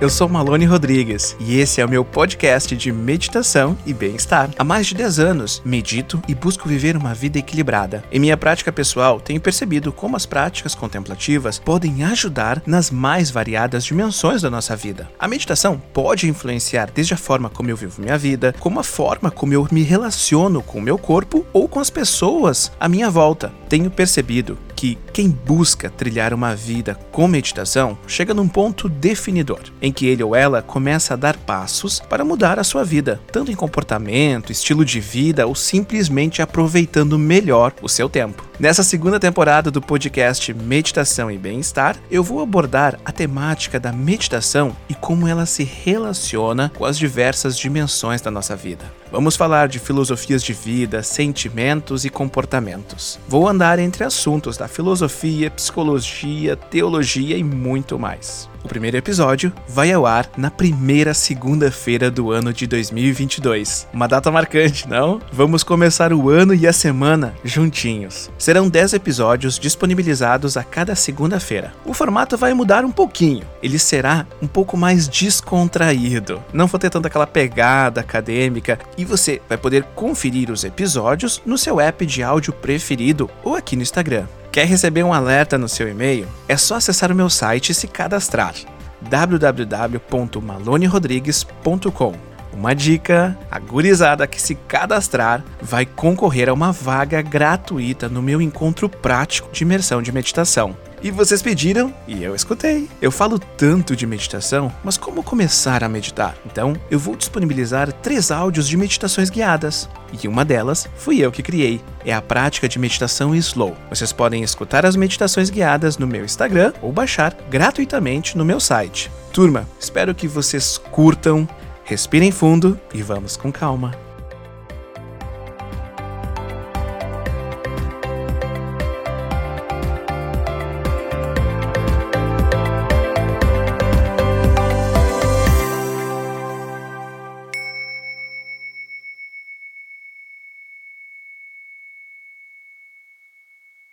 Eu sou Malone Rodrigues e esse é o meu podcast de meditação e bem-estar. Há mais de 10 anos, medito e busco viver uma vida equilibrada. Em minha prática pessoal, tenho percebido como as práticas contemplativas podem ajudar nas mais variadas dimensões da nossa vida. A meditação pode influenciar desde a forma como eu vivo minha vida, como a forma como eu me relaciono com o meu corpo ou com as pessoas à minha volta. Tenho percebido que quem busca trilhar uma vida com meditação chega num ponto definidor, em que ele ou ela começa a dar passos para mudar a sua vida, tanto em comportamento, estilo de vida ou simplesmente aproveitando melhor o seu tempo. Nessa segunda temporada do podcast Meditação e Bem-Estar, eu vou abordar a temática da meditação e como ela se relaciona com as diversas dimensões da nossa vida. Vamos falar de filosofias de vida, sentimentos e comportamentos. Vou andar entre assuntos da filosofia, psicologia, teologia e muito mais. O primeiro episódio vai ao ar na primeira segunda-feira do ano de 2022. Uma data marcante, não? Vamos começar o ano e a semana juntinhos. Serão 10 episódios disponibilizados a cada segunda-feira. O formato vai mudar um pouquinho. Ele será um pouco mais descontraído. Não vou ter tanta aquela pegada acadêmica e você vai poder conferir os episódios no seu app de áudio preferido ou aqui no Instagram. Quer receber um alerta no seu e-mail? É só acessar o meu site e se cadastrar www.malonerodrigues.com. Uma dica: a gurizada que se cadastrar vai concorrer a uma vaga gratuita no meu encontro prático de imersão de meditação. E vocês pediram e eu escutei. Eu falo tanto de meditação, mas como começar a meditar? Então, eu vou disponibilizar três áudios de meditações guiadas. E uma delas fui eu que criei. É a prática de meditação slow. Vocês podem escutar as meditações guiadas no meu Instagram ou baixar gratuitamente no meu site. Turma, espero que vocês curtam, respirem fundo e vamos com calma.